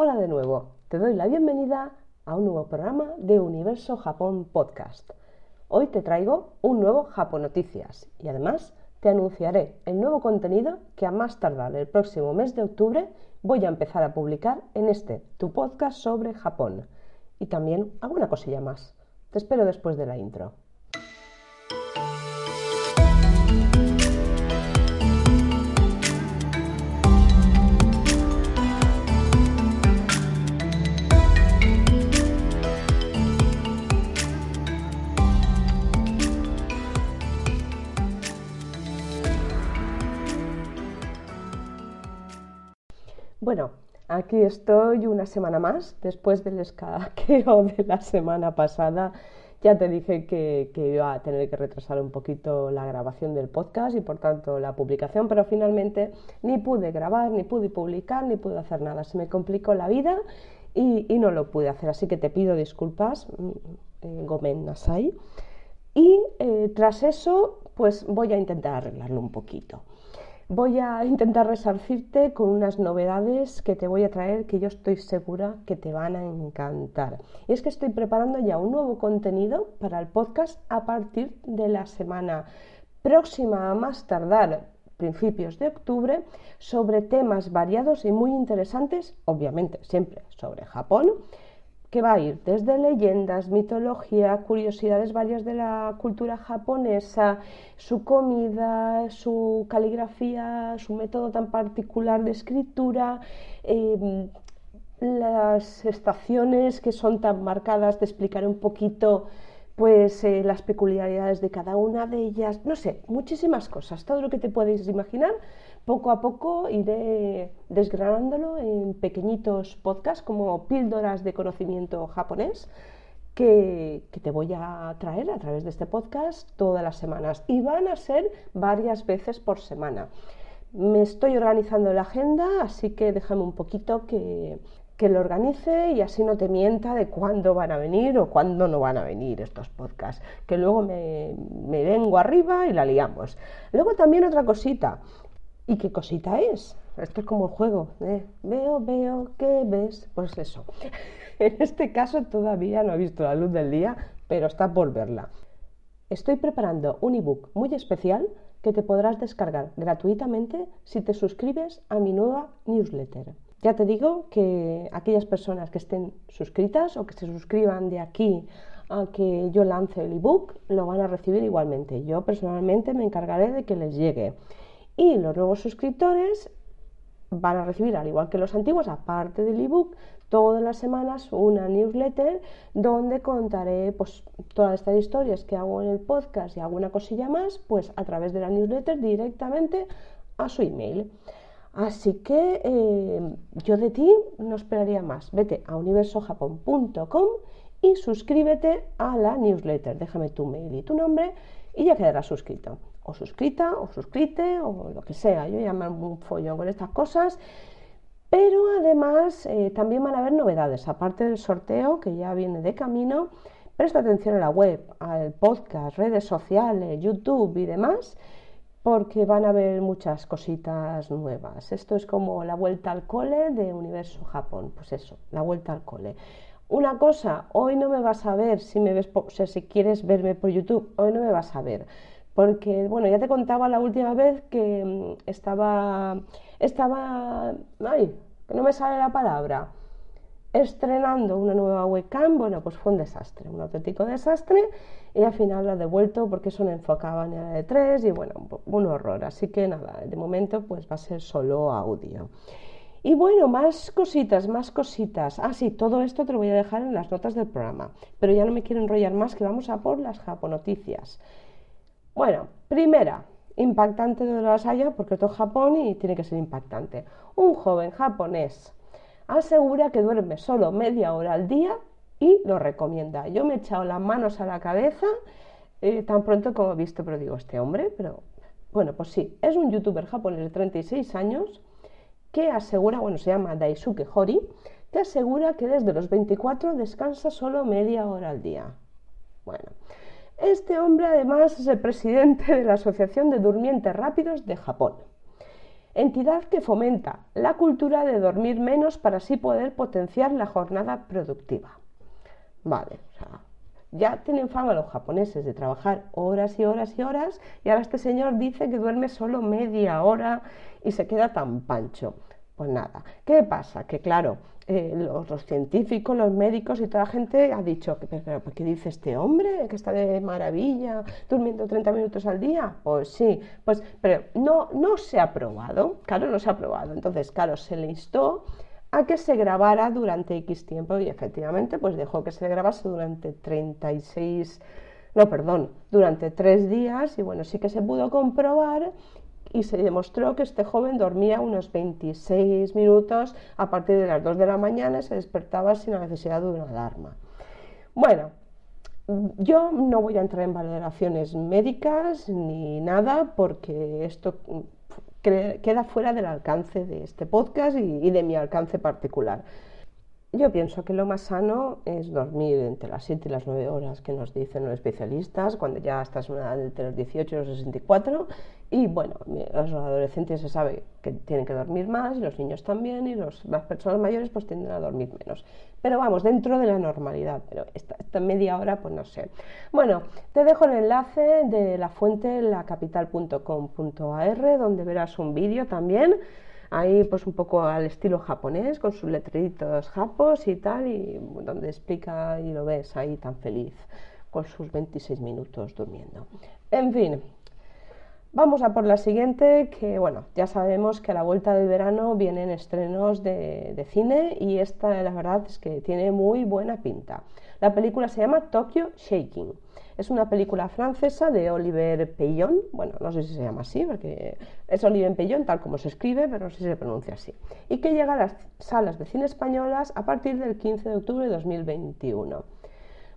Hola de nuevo, te doy la bienvenida a un nuevo programa de Universo Japón Podcast. Hoy te traigo un nuevo Japón Noticias y además te anunciaré el nuevo contenido que a más tardar el próximo mes de octubre voy a empezar a publicar en este, tu podcast sobre Japón. Y también alguna cosilla más. Te espero después de la intro. Bueno, aquí estoy una semana más, después del escaqueo de la semana pasada. Ya te dije que, iba a tener que retrasar un poquito la grabación del podcast y por tanto la publicación, pero finalmente ni pude grabar, ni pude publicar, ni pude hacer nada. Se me complicó la vida y, no lo pude hacer, así que te pido disculpas, mm, eh, Gomen Nasai. Y eh, tras eso, pues voy a intentar arreglarlo un poquito voy a intentar resarcirte con unas novedades que te voy a traer que yo estoy segura que te van a encantar. Y es que estoy preparando ya un nuevo contenido para el podcast a partir de la semana próxima, a más tardar principios de octubre, sobre temas variados y muy interesantes, obviamente siempre sobre Japón que va a ir desde leyendas, mitología, curiosidades varias de la cultura japonesa, su comida, su caligrafía, su método tan particular de escritura, em, las estaciones que son tan marcadas, te explicaré un poquito pues eh, las peculiaridades de cada una de ellas, no sé, muchísimas cosas, todo lo que te podéis imaginar poco a poco iré desgranándolo en pequeñitos podcasts como píldoras de conocimiento japonés que, te voy a traer a través de este podcast todas las semanas y van a ser varias veces por semana. Me estoy organizando la agenda, así que déjame un poquito que, lo organice y así no te mienta de cuándo van a venir o cuándo no van a venir estos podcasts, que luego me, me vengo arriba y la liamos. Luego también otra cosita, ¿Y qué cosita es? Esto es como el juego. ¿eh? Veo, veo, ¿qué ves? Pues eso. en este caso todavía no ha visto la luz del día, pero está por verla. Estoy preparando un ebook muy especial que te podrás descargar gratuitamente si te suscribes a mi nueva newsletter. Ya te digo que aquellas personas que estén suscritas o que se suscriban de aquí a que yo lance el ebook lo van a recibir igualmente. Yo personalmente me encargaré de que les llegue. Y los nuevos suscriptores van a recibir, al igual que los antiguos, aparte del ebook, todas las semanas una newsletter donde contaré pues, todas estas historias que hago en el podcast y alguna cosilla más, pues a través de la newsletter directamente a su email. Así que eh, yo de ti no esperaría más. Vete a universojapón.com y suscríbete a la newsletter. Déjame tu mail y tu nombre y ya quedarás suscrito o suscrita o suscrite o lo que sea. Yo ya me un follón con estas cosas. Pero además eh, también van a haber novedades, aparte del sorteo que ya viene de camino. Presta atención a la web, al podcast, redes sociales, YouTube y demás, porque van a haber muchas cositas nuevas. Esto es como la vuelta al cole de Universo Japón. Pues eso, la vuelta al cole. Una cosa, hoy no me vas a ver si me ves, o sea, si quieres verme por YouTube, hoy no me vas a ver porque, bueno, ya te contaba la última vez que mm, estaba, estaba, ay, que no me sale la palabra, estrenando una nueva webcam, bueno, pues fue un desastre, un auténtico desastre, y al final he devuelto porque eso no enfocaba ni a la de tres, y bueno, un horror, así que nada, de momento pues va a ser solo audio. Y bueno, más cositas, más cositas. Ah, sí, todo esto te lo voy a dejar en las notas del programa, pero ya no me quiero enrollar más, que vamos a por las japonoticias. Bueno, primera, impactante de las haya porque esto es Japón y tiene que ser impactante. Un joven japonés asegura que duerme solo media hora al día y lo recomienda. Yo me he echado las manos a la cabeza eh, tan pronto como he visto, pero digo, este hombre, pero bueno, pues sí, es un youtuber japonés de 36 años que asegura, bueno, se llama Daisuke Hori, que asegura que desde los 24 descansa solo media hora al día. Bueno, este hombre además es el presidente de la Asociación de Durmientes Rápidos de Japón. entidad que fomenta la cultura de dormir menos para así poder potenciar la jornada productiva. Vale, ya tienen fama los japoneses de trabajar horas y horas y horas y ahora este señor dice que duerme solo media hora y se queda tan pancho. Pues nada, ¿qué pasa? Que claro, eh, los, científicos, los médicos y toda la gente ha dicho, pero, ¿qué dice este hombre? Que está de maravilla, durmiendo 30 minutos al día. Pues sí, pues, pero no, no se ha probado, claro, no se ha probado. Entonces, claro, se le instó a que se grabara durante X tiempo y efectivamente pues dejó que se grabase durante 36, no, perdón, durante tres días y bueno, sí que se pudo comprobar y se demostró que este joven dormía unos 26 minutos a partir de las 2 de la mañana y se despertaba sin la necesidad de una alarma. Bueno, yo no voy a entrar en valoraciones médicas ni nada porque esto queda fuera del alcance de este podcast y, de mi alcance particular. Yo pienso que lo más sano es dormir entre las 7 y las 9 horas que nos dicen los especialistas, cuando ya estás entre los 18 y los 64. Y bueno, los adolescentes se sabe que tienen que dormir más, y los niños también, y los, las personas mayores pues tienden a dormir menos. Pero vamos, dentro de la normalidad, pero esta, esta media hora pues no sé. Bueno, te dejo el enlace de la fuente lacapital.com.ar, donde verás un vídeo también ahí pues un poco al estilo japonés, con sus letreritos japos y tal, y donde explica y lo ves ahí tan feliz, con sus 26 minutos durmiendo. En fin, Vamos a por la siguiente, que bueno, ya sabemos que a la vuelta del verano vienen estrenos de, de, cine y esta la verdad es que tiene muy buena pinta. La película se llama Tokyo Shaking. Es una película francesa de Oliver Peillon, bueno, no sé si se llama así, porque es Oliver Peillon tal como se escribe, pero no sé si se pronuncia así, y que llega a las salas de cine españolas a partir del 15 de octubre de 2021.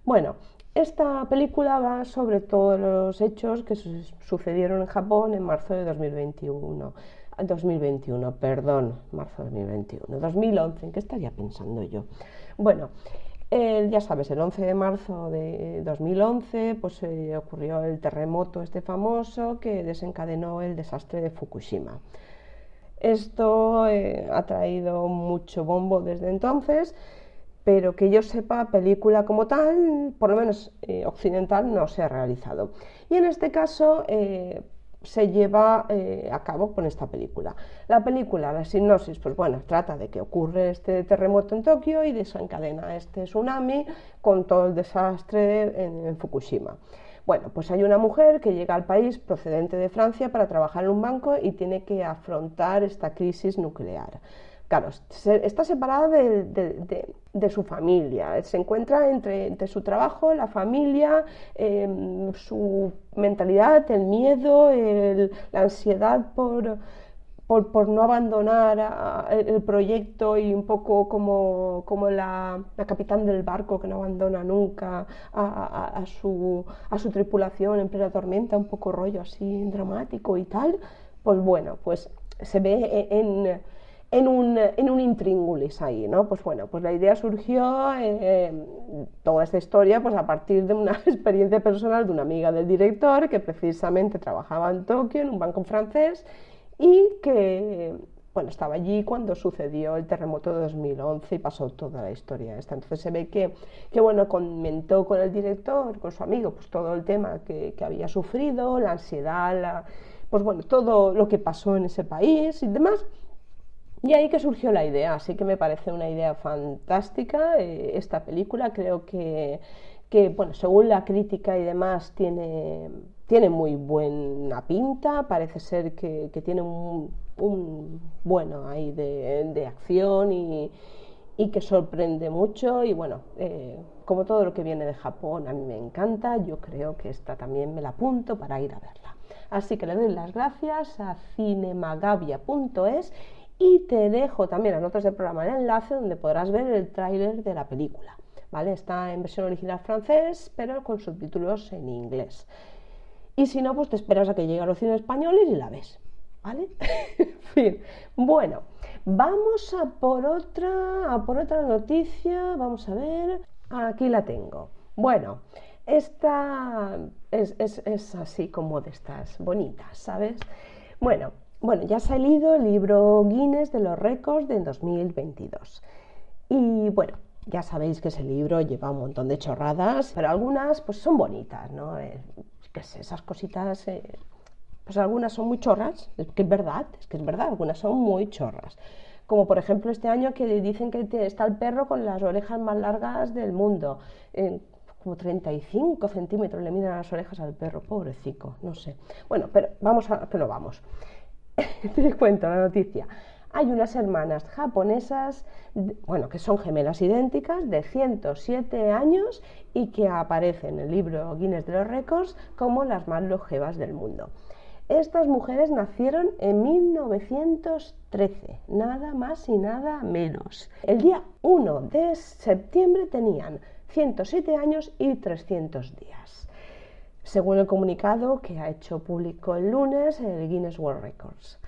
Bueno, esta película va sobre todos los hechos que sucedieron en Japón en marzo de 2021. 2021, perdón, marzo de 2021, 2011, ¿en qué estaría pensando yo? Bueno, ya sabes, el 11 de marzo de 2011 pues, ocurrió el terremoto este famoso que desencadenó el desastre de Fukushima. Esto eh, ha traído mucho bombo desde entonces, pero que yo sepa, película como tal, por lo menos eh, occidental, no se ha realizado. Y en este caso, eh, se lleva eh, a cabo con esta película. La película, la sinopsis, pues bueno, trata de que ocurre este terremoto en Tokio y desencadena este tsunami con todo el desastre en, Fukushima. Bueno, pues hay una mujer que llega al país procedente de Francia para trabajar en un banco y tiene que afrontar esta crisis nuclear. Claro, está separada de, su familia, se encuentra entre, su trabajo, la familia, em, su mentalidad, el miedo, la ansiedad por, por, no abandonar el proyecto y un poco como, como la, capitán del barco que no abandona nunca a, su, a su tripulación en plena tormenta, un poco rollo así dramático y tal. Pues bueno, pues se ve en un, en un intríngulis ahí, ¿no? Pues bueno, pues la idea surgió, eh, toda esta historia, pues a partir de una experiencia personal de una amiga del director que precisamente trabajaba en Tokio, en un banco francés, y que, bueno, estaba allí cuando sucedió el terremoto de 2011 y pasó toda la historia esta. Entonces se ve que, que bueno, comentó con el director, con su amigo, pues todo el tema que, que había sufrido, la ansiedad, la, pues bueno, todo lo que pasó en ese país y demás, y ahí que surgió la idea, así que me parece una idea fantástica eh, esta película, creo que, que, bueno, según la crítica y demás, tiene, tiene muy buena pinta, parece ser que, que tiene un, un, bueno ahí de, de acción y, y, que sorprende mucho. Y bueno, eh, como todo lo que viene de Japón a mí me encanta, yo creo que esta también me la apunto para ir a verla. Así que le doy las gracias a cinemagavia.es y te dejo también las notas del programa el enlace donde podrás ver el tráiler de la película. ¿vale? Está en versión original francés, pero con subtítulos en inglés. Y si no, pues te esperas a que llegue a los cines españoles y la ves. ¿Vale? fin. Bueno, vamos a por otra, a por otra noticia. Vamos a ver. Aquí la tengo. Bueno, esta es, es así como de estas bonitas, ¿sabes? Bueno, bueno, ya ha salido el libro Guinness de los récords de 2022. Y bueno, ya sabéis que ese libro lleva un montón de chorradas, pero algunas pues son bonitas, ¿no? Eh, que esas cositas, eh, pues algunas son muy chorras, es que es verdad, es que es verdad, algunas son muy chorras. Como por ejemplo este año que dicen que está el perro con las orejas más largas del mundo. como 35 centímetros le miden las orejas al perro, pobrecico, no sé. Bueno, pero vamos a que lo vamos. Te cuento la noticia. Hay unas hermanas japonesas, bueno, que son gemelas idénticas, de 107 años y que aparecen en el libro Guinness de los Récords como las más longevas del mundo. Estas mujeres nacieron en 1913, nada más y nada menos. El día 1 de septiembre tenían 107 años y 300 días, según el comunicado que ha hecho público el lunes el Guinness World Records.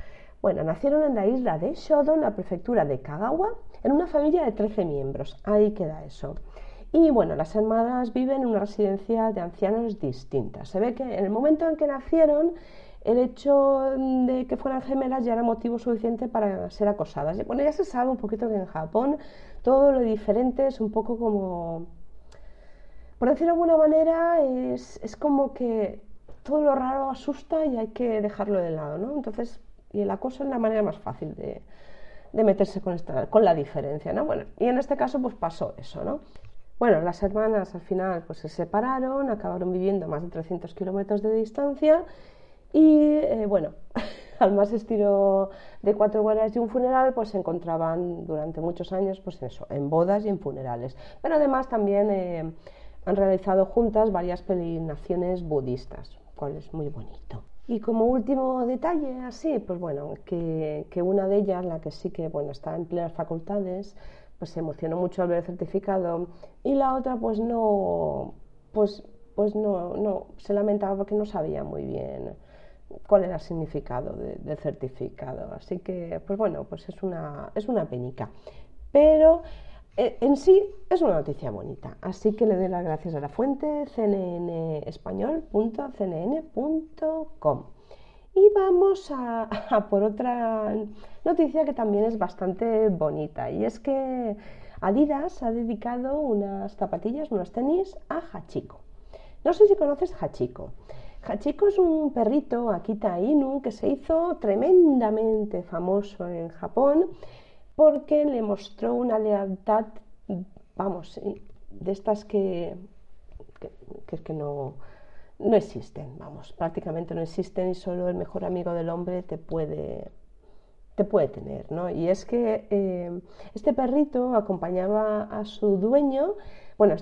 Bueno, nacieron en la isla de Shodo, en la prefectura de Kagawa, en una familia de 13 miembros. Ahí queda eso. Y bueno, las hermanas viven en una residencia de ancianos distinta. Se ve que en el momento en que nacieron, el hecho de que fueran gemelas ya era motivo suficiente para ser acosadas. Bueno, ya se sabe un poquito que en Japón todo lo diferente es un poco como, por decirlo de alguna manera, es, como que todo lo raro asusta y hay que dejarlo de lado, ¿no? Entonces, y el acoso es la manera más fácil de, meterse con, esta, con la diferencia, ¿no? Bueno, y en este caso pues pasó eso, ¿no? Bueno, las hermanas al final pues se separaron, acabaron viviendo a más de 300 kilómetros de distancia y eh, bueno, al más estilo de cuatro bodas y un funeral, pues se encontraban durante muchos años, pues eso, en bodas y en funerales. Pero además también eh, han realizado juntas varias peregrinaciones budistas, cual es muy bonito. Y como último detalle, así, pues bueno, que, que, una de ellas, la que sí que bueno, está en plenas facultades, pues se emocionó mucho al ver el certificado y la otra pues no, pues, pues no, no, se lamentaba porque no sabía muy bien cuál era el significado del certificado. Así que, pues bueno, pues es una, es una penica. Pero en sí es una noticia bonita. Así que le doy las gracias a la fuente cnnespañol.cnn.com. Y vamos a, a, por otra noticia que también es bastante bonita. Y es que Adidas ha dedicado unas zapatillas, unos tenis a Hachiko. No sé si conoces Hachiko. Hachiko es un perrito, Akita Inu, que se hizo tremendamente famoso en Japón porque le mostró una lealtad, vamos, de estas que, que, no, no existen, vamos, prácticamente no existen y solo el mejor amigo del hombre te puede, te puede tener, ¿no? Y es que eh, este perrito acompañaba a su dueño bueno,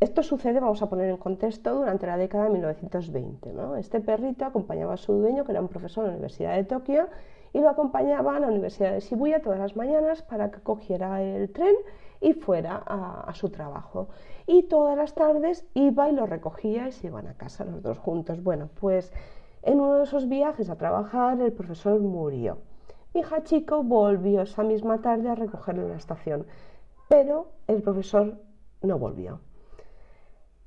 esto, sucede, vamos a poner en contexto, durante la década de 1920. Este perrito acompañaba a su dueño, que era un profesor en la Universidad de Tokio, y lo acompañaba a la Universidad de Shibuya todas las mañanas para que cogiera el tren y fuera a, su trabajo. Y todas las tardes iba y lo recogía y se iban a casa los dos juntos. Bueno, pues en uno de esos viajes a trabajar el profesor murió. Mi hija chico volvió esa misma tarde a recogerlo en la estación, pero el profesor no volvió.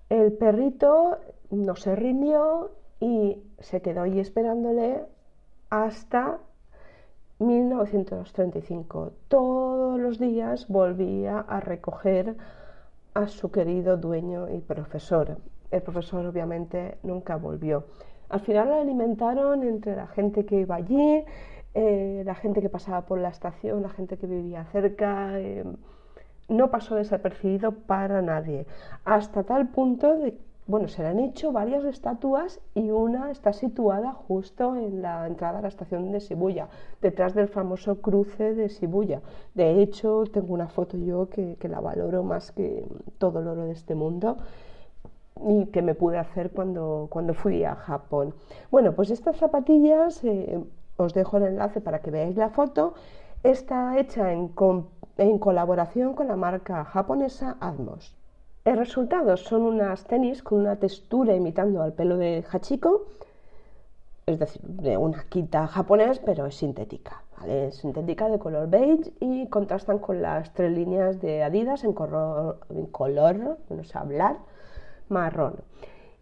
El perrito no se rindió y se quedó ahí esperándole hasta 1935. Todos los días volvía a recoger a su querido dueño y profesor. El profesor obviamente nunca volvió. Al final lo alimentaron entre la gente que iba allí, eh, la gente que pasaba por la estación, la gente que vivía cerca. Eh, no pasó desapercibido para nadie, hasta tal punto de bueno, se le han hecho varias estatuas y una está situada justo en la entrada a la estación de Shibuya, detrás del famoso cruce de Shibuya. De hecho, tengo una foto yo que, la valoro más que todo el oro de este mundo y que me pude hacer cuando, cuando fui a Japón. Bueno, pues estas zapatillas, eh, os dejo el enlace para que veáis la foto, está hecha en en colaboración con la marca japonesa Atmos. El resultado son unas tenis con una textura imitando al pelo de Hachiko, es decir, de una quita japonés, pero es sintética. Es sintética de color beige y contrastan con las tres líneas de Adidas en color, en color no sé marrón.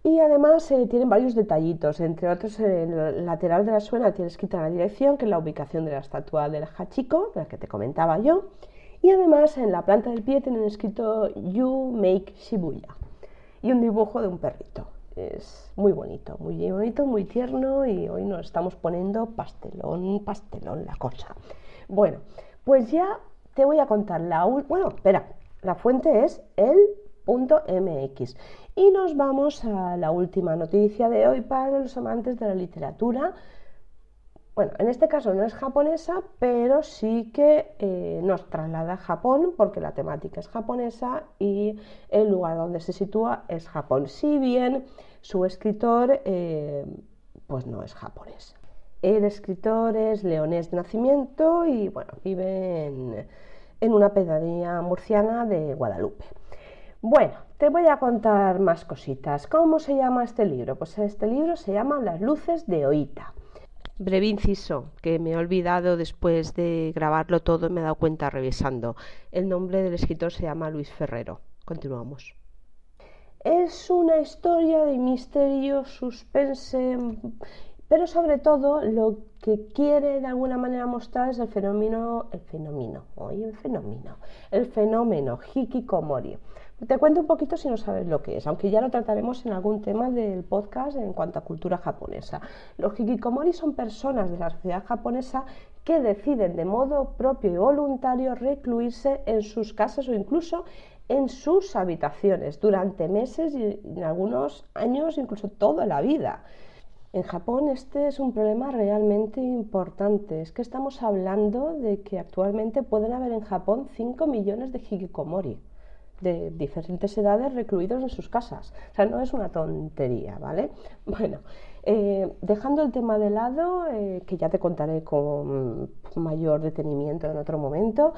Y además eh, tienen varios detallitos, entre otros en el lateral de la suela tiene escrita la dirección, que es la ubicación de la estatua del Hachiko, la que te comentaba yo. Y además en la planta del pie tienen escrito You Make Shibuya y un dibujo de un perrito. Es muy bonito, muy bonito, muy tierno y hoy nos estamos poniendo pastelón, pastelón la cosa. Bueno, pues ya te voy a contar la... Bueno, espera, la fuente es el .mx. Y nos vamos a la última noticia de hoy para los amantes de la literatura. Bueno, en este caso no es japonesa, pero sí que eh, nos traslada a Japón porque la temática es japonesa y el lugar donde se sitúa es Japón. Si bien su escritor eh, pues no es japonés. El escritor es leonés de nacimiento y bueno, vive en, en una pedanía murciana de Guadalupe. Bueno, te voy a contar más cositas. ¿Cómo se llama este libro? Pues este libro se llama Las luces de Oita. Breve inciso, que me he olvidado después de grabarlo todo me he dado cuenta revisando. El nombre del escritor se llama Luis Ferrero. Continuamos. Es una historia de misterio, suspense, pero sobre todo lo que quiere de alguna manera mostrar es el fenómeno, el fenómeno, oye, el fenómeno, el fenómeno hikikomori. Te cuento un poquito si no sabes lo que es, aunque ya lo trataremos en algún tema del podcast en cuanto a cultura japonesa. Los hikikomori son personas de la sociedad japonesa que deciden de modo propio y voluntario recluirse en sus casas o incluso en sus habitaciones durante meses y en algunos años incluso toda la vida. En Japón este es un problema realmente importante. Es que estamos hablando de que actualmente pueden haber en Japón 5 millones de hikikomori de diferentes edades recluidos en sus casas. O sea, no es una tontería, ¿vale? Bueno, eh, dejando el tema de lado, eh, que ya te contaré con mayor detenimiento en otro momento,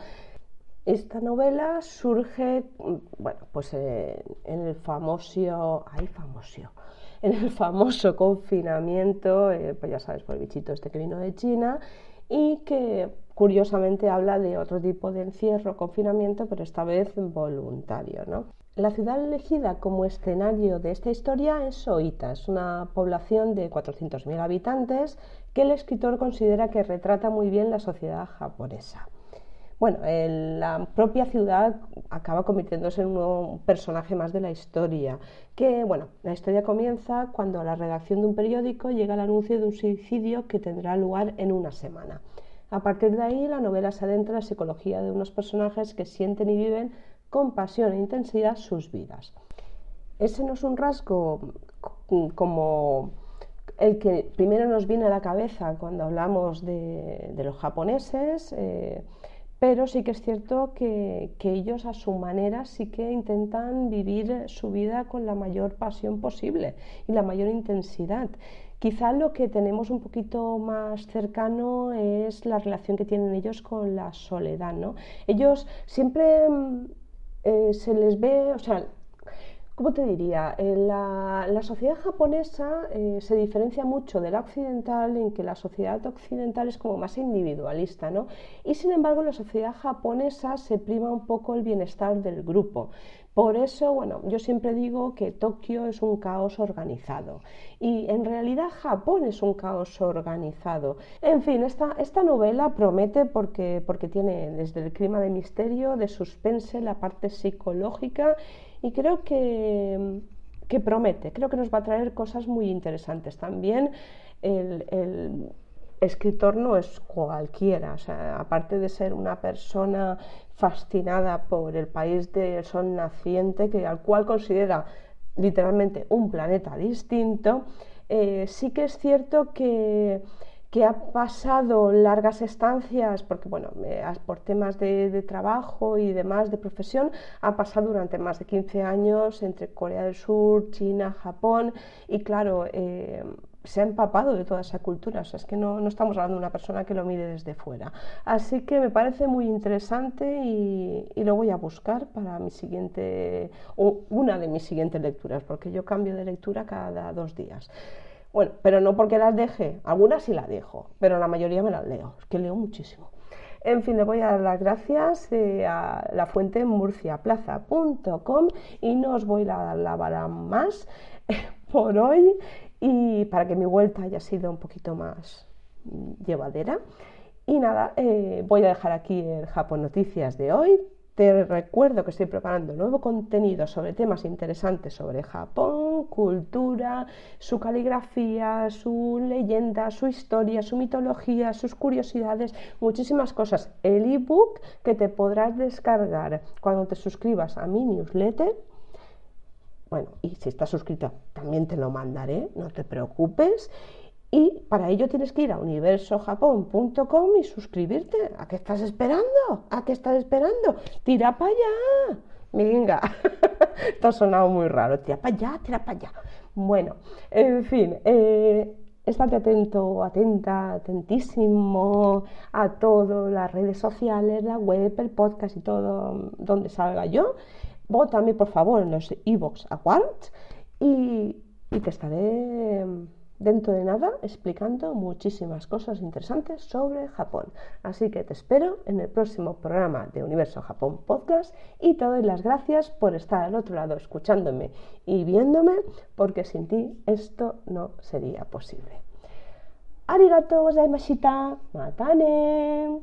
esta novela surge, bueno, pues eh, en el famoso, ay, famoso, en el famoso confinamiento, pues ya sabes, por el bichito este que vino de China, y que curiosamente habla de otro tipo de encierro, confinamiento, pero esta vez voluntario. ¿no? La ciudad elegida como escenario de esta historia es Oita, es una población de 400.000 habitantes que el escritor considera que retrata muy bien la sociedad japonesa. Bueno, la propia ciudad acaba convirtiéndose en un personaje más de la historia, que bueno, la historia comienza cuando a la redacción de un periódico llega el anuncio de un suicidio que tendrá lugar en una semana. A partir de ahí, la novela se adentra en la psicología de unos personajes que sienten y viven con pasión e intensidad sus vidas. Ese no es un rasgo como el que primero nos viene a la cabeza cuando hablamos de, los japoneses. Eh, pero sí que es cierto que, ellos a su manera sí que intentan vivir su vida con la mayor pasión posible y la mayor intensidad. Quizá lo que tenemos un poquito más cercano es la relación que tienen ellos con la soledad, ¿no? Ellos siempre mm, eh, se les ve, o sea, ¿Cómo te diría? Eh, la, sociedad japonesa eh, se diferencia mucho de la occidental en que la sociedad occidental es como más individualista, ¿no? Y sin embargo, la sociedad japonesa se prima un poco el bienestar del grupo. Por eso, bueno, yo siempre digo que Tokio es un caos organizado y en realidad Japón es un caos organizado. En fin, esta, esta novela promete porque, porque tiene desde el clima de misterio, de suspense, la parte psicológica y creo que, promete, creo que nos va a traer cosas muy interesantes. También el, escritor no es cualquiera, aparte de ser una persona fascinada por el país del sol naciente, que, al cual considera literalmente un planeta distinto, eh, sí que es cierto que que ha pasado largas estancias, porque bueno, por temas de, trabajo y demás, de profesión, ha pasado durante más de 15 años entre Corea del Sur, China, Japón, y claro, eh, se ha empapado de toda esa cultura, o sea, es que no, no, estamos hablando de una persona que lo mire desde fuera. Así que me parece muy interesante y, y lo voy a buscar para mi siguiente, o una de mis siguientes lecturas, porque yo cambio de lectura cada dos días. Bueno, pero no porque las deje, algunas sí las dejo, pero la mayoría me las leo, es que leo muchísimo. En fin, le voy a dar las gracias eh, a la fuente murciaplaza.com y no os voy a dar la vara más por hoy y para que mi vuelta haya sido un poquito más llevadera. Y nada, eh, voy a dejar aquí el Japón Noticias de hoy. Te recuerdo que estoy preparando nuevo contenido sobre temas interesantes sobre Japón, cultura, su caligrafía, su leyenda, su historia, su mitología, sus curiosidades, muchísimas cosas. El ebook que te podrás descargar cuando te suscribas a mi newsletter. Bueno, y si estás suscrito también te lo mandaré, no te preocupes. Y para ello tienes que ir a universojapón.com y suscribirte. ¿A qué estás esperando? ¿A qué estás esperando? Tira para allá. Venga, esto ha sonado muy raro. Tira para allá, tira para allá. Bueno, en fin, eh, estate atento, atenta, atentísimo a todo, las redes sociales, la web, el podcast y todo donde salga yo. Vótame, por favor, en los e-box Awards y, y te estaré dentro de nada explicando muchísimas cosas interesantes sobre Japón. Así que te espero en el próximo programa de Universo Japón Podcast y te doy las gracias por estar al otro lado escuchándome y viéndome porque sin ti esto no sería posible. Arigato gozaimashita. Matane.